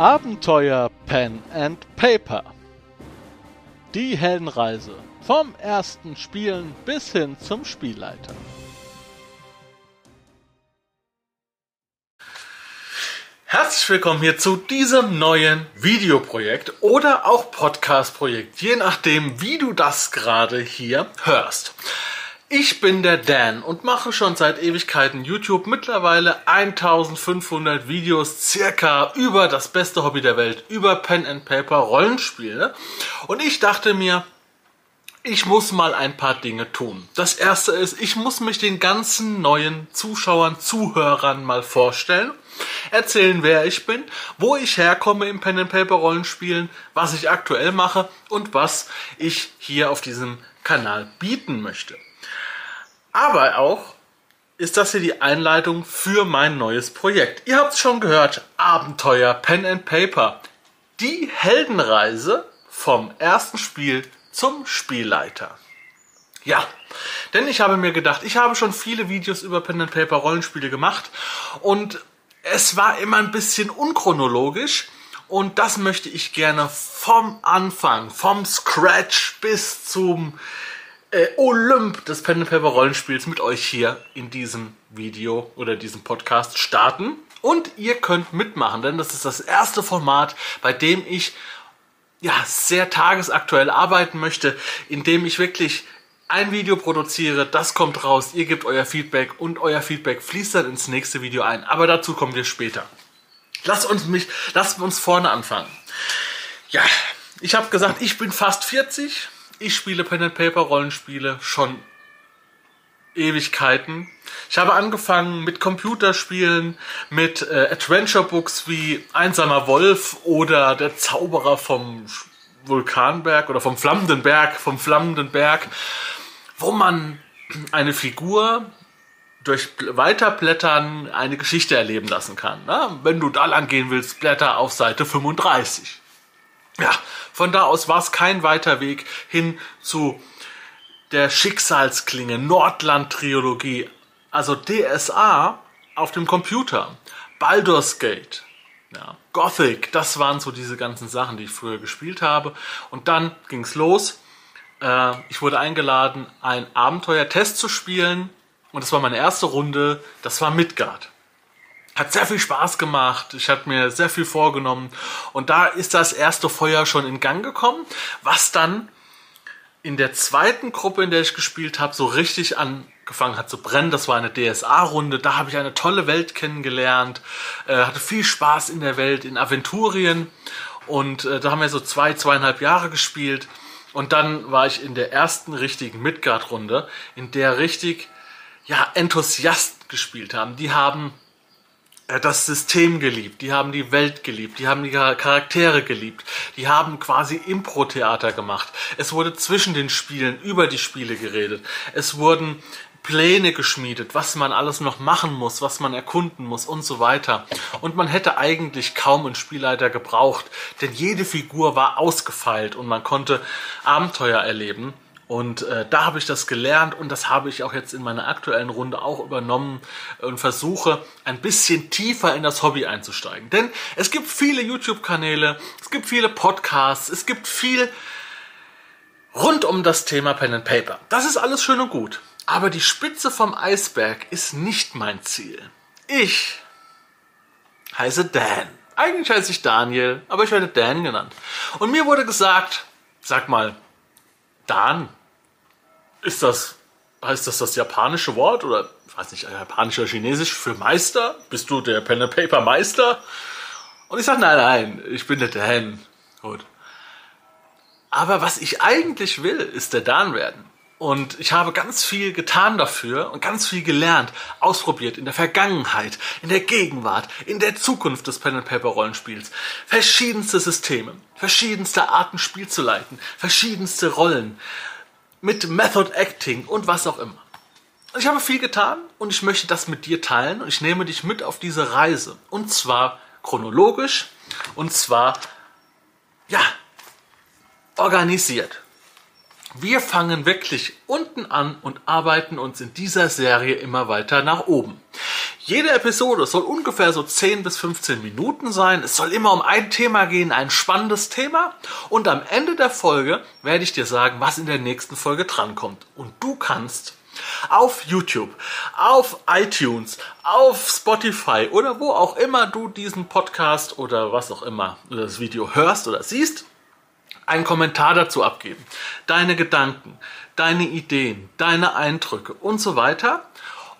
Abenteuer Pen and Paper. Die Heldenreise vom ersten Spielen bis hin zum Spielleiter. Herzlich willkommen hier zu diesem neuen Videoprojekt oder auch Podcast-Projekt, je nachdem, wie du das gerade hier hörst. Ich bin der Dan und mache schon seit Ewigkeiten YouTube mittlerweile 1500 Videos circa über das beste Hobby der Welt, über Pen and Paper Rollenspiele. Und ich dachte mir, ich muss mal ein paar Dinge tun. Das erste ist, ich muss mich den ganzen neuen Zuschauern, Zuhörern mal vorstellen, erzählen, wer ich bin, wo ich herkomme im Pen and Paper Rollenspielen, was ich aktuell mache und was ich hier auf diesem Kanal bieten möchte. Aber auch ist das hier die Einleitung für mein neues Projekt. Ihr habt es schon gehört, Abenteuer Pen and Paper. Die Heldenreise vom ersten Spiel zum Spielleiter. Ja, denn ich habe mir gedacht, ich habe schon viele Videos über Pen and Paper Rollenspiele gemacht und es war immer ein bisschen unchronologisch und das möchte ich gerne vom Anfang, vom Scratch bis zum äh, Olymp des Pen and Paper Rollenspiels mit euch hier in diesem Video oder diesem Podcast starten. Und ihr könnt mitmachen, denn das ist das erste Format, bei dem ich ja sehr tagesaktuell arbeiten möchte, in dem ich wirklich ein Video produziere, das kommt raus, ihr gebt euer Feedback und euer Feedback fließt dann ins nächste Video ein. Aber dazu kommen wir später. Lasst uns mich, lasst uns vorne anfangen. Ja, ich habe gesagt, ich bin fast 40 ich spiele Pen and Paper Rollenspiele schon Ewigkeiten. Ich habe angefangen mit Computerspielen, mit äh, Adventure Books wie Einsamer Wolf oder Der Zauberer vom Vulkanberg oder vom Flammenden Berg, vom Flammenden Berg, wo man eine Figur durch Weiterblättern eine Geschichte erleben lassen kann. Na, wenn du da lang gehen willst, blätter auf Seite 35. Ja, von da aus war es kein weiter Weg hin zu der Schicksalsklinge Nordland-Trilogie, also DSA auf dem Computer, Baldur's Gate, ja, Gothic, das waren so diese ganzen Sachen, die ich früher gespielt habe. Und dann ging's los. Äh, ich wurde eingeladen, ein Abenteuer-Test zu spielen. Und das war meine erste Runde. Das war Midgard. Hat sehr viel Spaß gemacht. Ich hatte mir sehr viel vorgenommen. Und da ist das erste Feuer schon in Gang gekommen, was dann in der zweiten Gruppe, in der ich gespielt habe, so richtig angefangen hat zu brennen. Das war eine DSA-Runde. Da habe ich eine tolle Welt kennengelernt, äh, hatte viel Spaß in der Welt, in Aventurien. Und äh, da haben wir so zwei, zweieinhalb Jahre gespielt. Und dann war ich in der ersten richtigen Midgard-Runde, in der richtig ja, Enthusiasten gespielt haben. Die haben das System geliebt, die haben die Welt geliebt, die haben die Charaktere geliebt, die haben quasi Impro-Theater gemacht. Es wurde zwischen den Spielen über die Spiele geredet. Es wurden Pläne geschmiedet, was man alles noch machen muss, was man erkunden muss und so weiter. Und man hätte eigentlich kaum einen Spielleiter gebraucht, denn jede Figur war ausgefeilt und man konnte Abenteuer erleben. Und äh, da habe ich das gelernt und das habe ich auch jetzt in meiner aktuellen Runde auch übernommen und versuche ein bisschen tiefer in das Hobby einzusteigen. Denn es gibt viele YouTube-Kanäle, es gibt viele Podcasts, es gibt viel rund um das Thema Pen and Paper. Das ist alles schön und gut. Aber die Spitze vom Eisberg ist nicht mein Ziel. Ich heiße Dan. Eigentlich heiße ich Daniel, aber ich werde Dan genannt. Und mir wurde gesagt, sag mal, Dan, ist das, heißt das das japanische Wort oder, ich weiß nicht, japanisch oder chinesisch für Meister? Bist du der Pen and Paper Meister? Und ich sage, nein, nein, ich bin der Dan. Gut. Aber was ich eigentlich will, ist der Dan werden. Und ich habe ganz viel getan dafür und ganz viel gelernt, ausprobiert in der Vergangenheit, in der Gegenwart, in der Zukunft des Pen and Paper Rollenspiels. Verschiedenste Systeme, verschiedenste Arten Spiel zu leiten, verschiedenste Rollen mit Method Acting und was auch immer. Ich habe viel getan und ich möchte das mit dir teilen und ich nehme dich mit auf diese Reise. Und zwar chronologisch und zwar, ja, organisiert. Wir fangen wirklich unten an und arbeiten uns in dieser Serie immer weiter nach oben. Jede Episode soll ungefähr so 10 bis 15 Minuten sein. Es soll immer um ein Thema gehen, ein spannendes Thema. Und am Ende der Folge werde ich dir sagen, was in der nächsten Folge drankommt. Und du kannst auf YouTube, auf iTunes, auf Spotify oder wo auch immer du diesen Podcast oder was auch immer das Video hörst oder siehst, einen Kommentar dazu abgeben. Deine Gedanken, deine Ideen, deine Eindrücke und so weiter.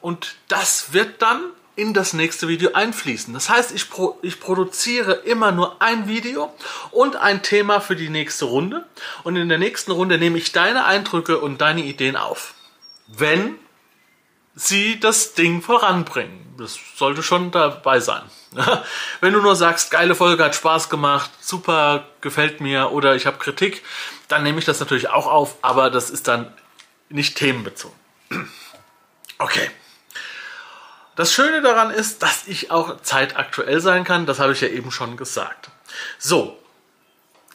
Und das wird dann in das nächste Video einfließen. Das heißt, ich, pro, ich produziere immer nur ein Video und ein Thema für die nächste Runde. Und in der nächsten Runde nehme ich deine Eindrücke und deine Ideen auf. Wenn sie das Ding voranbringen. Das sollte schon dabei sein. Wenn du nur sagst, geile Folge hat Spaß gemacht, super, gefällt mir oder ich habe Kritik, dann nehme ich das natürlich auch auf, aber das ist dann nicht themenbezogen. Okay. Das Schöne daran ist, dass ich auch zeitaktuell sein kann, das habe ich ja eben schon gesagt. So,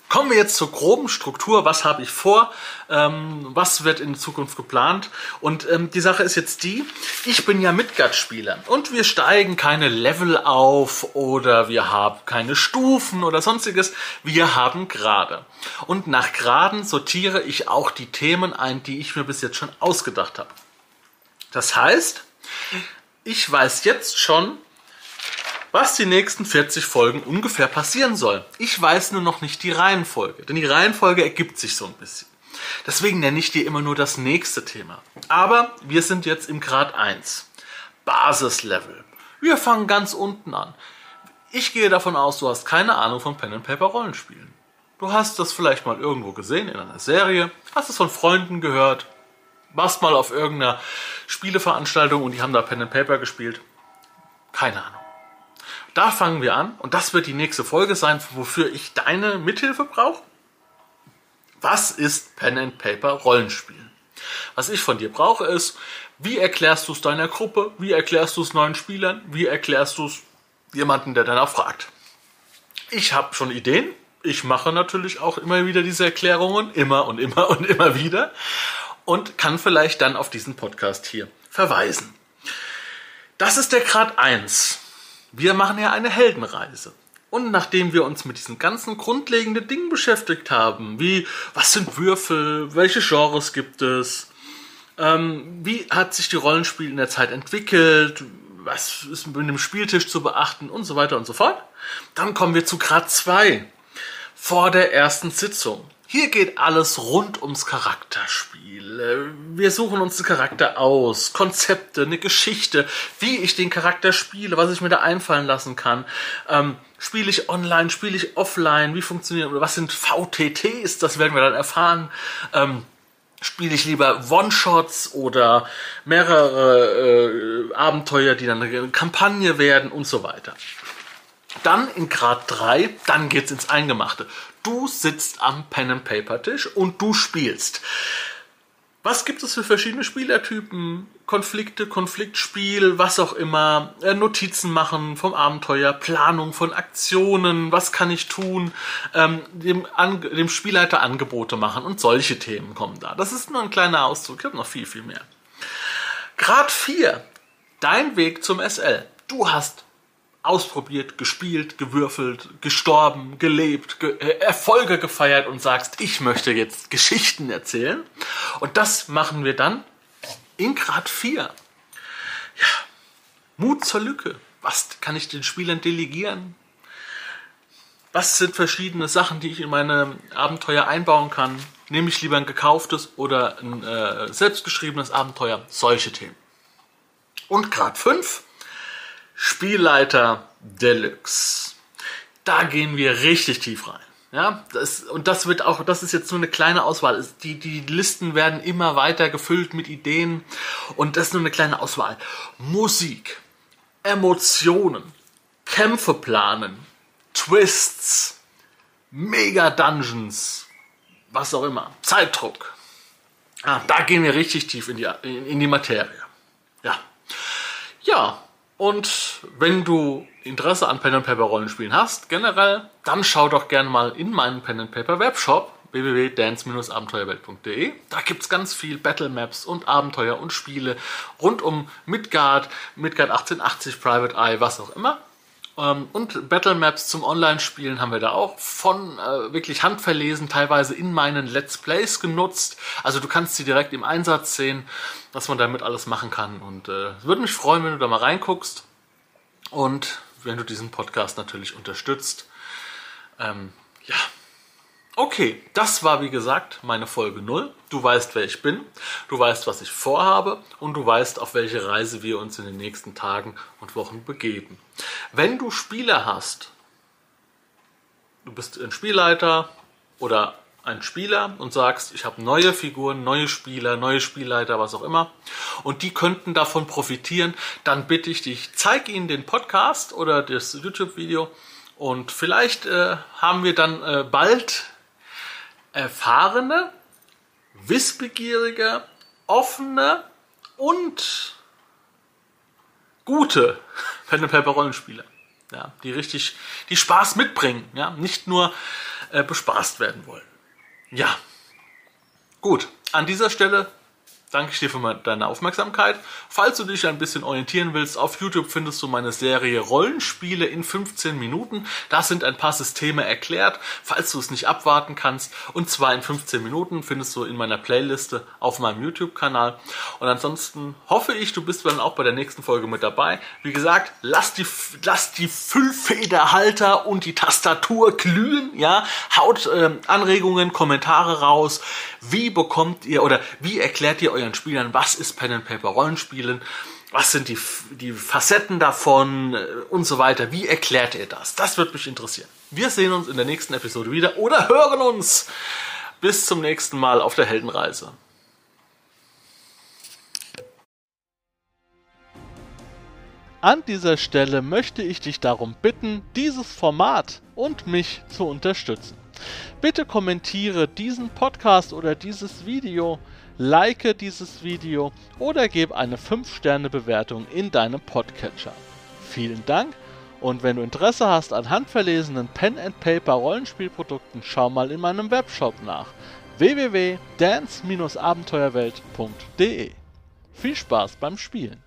Kommen wir jetzt zur groben Struktur. Was habe ich vor? Ähm, was wird in Zukunft geplant? Und ähm, die Sache ist jetzt die, ich bin ja Midgard-Spieler und wir steigen keine Level auf oder wir haben keine Stufen oder sonstiges. Wir haben Grade. Und nach Graden sortiere ich auch die Themen ein, die ich mir bis jetzt schon ausgedacht habe. Das heißt, ich weiß jetzt schon, was die nächsten 40 Folgen ungefähr passieren soll. Ich weiß nur noch nicht die Reihenfolge, denn die Reihenfolge ergibt sich so ein bisschen. Deswegen nenne ich dir immer nur das nächste Thema. Aber wir sind jetzt im Grad 1. Basislevel. Wir fangen ganz unten an. Ich gehe davon aus, du hast keine Ahnung von Pen and Paper Rollenspielen. Du hast das vielleicht mal irgendwo gesehen in einer Serie, hast es von Freunden gehört, warst mal auf irgendeiner Spieleveranstaltung und die haben da Pen and Paper gespielt. Keine Ahnung. Da fangen wir an und das wird die nächste Folge sein, wofür ich deine Mithilfe brauche. Was ist Pen and Paper Rollenspielen? Was ich von dir brauche ist, wie erklärst du es deiner Gruppe? Wie erklärst du es neuen Spielern? Wie erklärst du es jemanden, der danach fragt? Ich habe schon Ideen. Ich mache natürlich auch immer wieder diese Erklärungen, immer und immer und immer wieder und kann vielleicht dann auf diesen Podcast hier verweisen. Das ist der Grad 1. Wir machen ja eine Heldenreise. Und nachdem wir uns mit diesen ganzen grundlegenden Dingen beschäftigt haben, wie was sind Würfel, welche Genres gibt es, ähm, wie hat sich die Rollenspiel in der Zeit entwickelt, was ist mit dem Spieltisch zu beachten und so weiter und so fort, dann kommen wir zu Grad 2 vor der ersten Sitzung. Hier geht alles rund ums Charakterspiel. Wir suchen uns den Charakter aus, Konzepte, eine Geschichte, wie ich den Charakter spiele, was ich mir da einfallen lassen kann. Ähm, spiele ich online, spiele ich offline, wie funktioniert, was sind VTTs, das werden wir dann erfahren. Ähm, spiele ich lieber One-Shots oder mehrere äh, Abenteuer, die dann eine Kampagne werden und so weiter. Dann in Grad 3, dann geht's ins Eingemachte. Du sitzt am Pen and Paper Tisch und du spielst. Was gibt es für verschiedene Spielertypen? Konflikte, Konfliktspiel, was auch immer, äh, Notizen machen vom Abenteuer, Planung von Aktionen, was kann ich tun, ähm, dem, an, dem Spielleiter Angebote machen und solche Themen kommen da. Das ist nur ein kleiner Ausdruck, ich habe noch viel, viel mehr. Grad 4, dein Weg zum SL. Du hast ausprobiert, gespielt, gewürfelt, gestorben, gelebt, ge äh, Erfolge gefeiert und sagst, ich möchte jetzt Geschichten erzählen. Und das machen wir dann in Grad 4. Ja, Mut zur Lücke. Was kann ich den Spielern delegieren? Was sind verschiedene Sachen, die ich in meine Abenteuer einbauen kann? Nehme ich lieber ein gekauftes oder ein äh, selbstgeschriebenes Abenteuer? Solche Themen. Und Grad 5 Spielleiter Deluxe. Da gehen wir richtig tief rein. Ja, das, und das wird auch, das ist jetzt nur eine kleine Auswahl. Die, die Listen werden immer weiter gefüllt mit Ideen und das ist nur eine kleine Auswahl. Musik, Emotionen, Kämpfe planen, Twists, Mega Dungeons, was auch immer, Zeitdruck. Ah, da gehen wir richtig tief in die, in, in die Materie. Ja. Ja, und wenn du Interesse an Pen and Paper Rollenspielen hast, generell, dann schau doch gerne mal in meinen Pen and Paper Webshop www.dance-abenteuerwelt.de. Da gibt es ganz viel Battle Maps und Abenteuer und Spiele rund um Midgard, Midgard 1880, Private Eye, was auch immer. Ähm, und Battle Maps zum Online-Spielen haben wir da auch von äh, wirklich handverlesen, teilweise in meinen Let's Plays genutzt. Also du kannst sie direkt im Einsatz sehen, was man damit alles machen kann. Und äh, es würde mich freuen, wenn du da mal reinguckst und wenn du diesen Podcast natürlich unterstützt. Ähm, ja. Okay, das war wie gesagt meine Folge 0. Du weißt, wer ich bin, du weißt, was ich vorhabe und du weißt, auf welche Reise wir uns in den nächsten Tagen und Wochen begeben. Wenn du Spieler hast, du bist ein Spielleiter oder ein Spieler und sagst, ich habe neue Figuren, neue Spieler, neue Spielleiter, was auch immer, und die könnten davon profitieren, dann bitte ich dich, zeig ihnen den Podcast oder das YouTube-Video und vielleicht äh, haben wir dann äh, bald erfahrene, wissbegierige, offene und gute Pen and Paper Rollenspiele, ja, die richtig, die Spaß mitbringen, ja, nicht nur äh, bespaßt werden wollen. Ja, gut. An dieser Stelle danke ich dir für deine Aufmerksamkeit. Falls du dich ein bisschen orientieren willst, auf YouTube findest du meine Serie Rollenspiele in 15 Minuten. Da sind ein paar Systeme erklärt, falls du es nicht abwarten kannst. Und zwar in 15 Minuten findest du in meiner Playliste auf meinem YouTube-Kanal. Und ansonsten hoffe ich, du bist dann auch bei der nächsten Folge mit dabei. Wie gesagt, lass die, lass die Füllfederhalter und die Tastatur glühen. Ja, haut äh, Anregungen, Kommentare raus. Wie bekommt ihr oder wie erklärt ihr euren euren Spielern, was ist Pen and Paper Rollenspielen, was sind die, die Facetten davon äh, und so weiter. Wie erklärt ihr das? Das wird mich interessieren. Wir sehen uns in der nächsten Episode wieder oder hören uns. Bis zum nächsten Mal auf der Heldenreise. An dieser Stelle möchte ich dich darum bitten, dieses Format und mich zu unterstützen. Bitte kommentiere diesen Podcast oder dieses Video like dieses Video oder gebe eine 5-Sterne-Bewertung in deinem Podcatcher. Vielen Dank und wenn du Interesse hast an handverlesenen Pen-and-Paper-Rollenspielprodukten, schau mal in meinem Webshop nach www.dance-abenteuerwelt.de. Viel Spaß beim Spielen!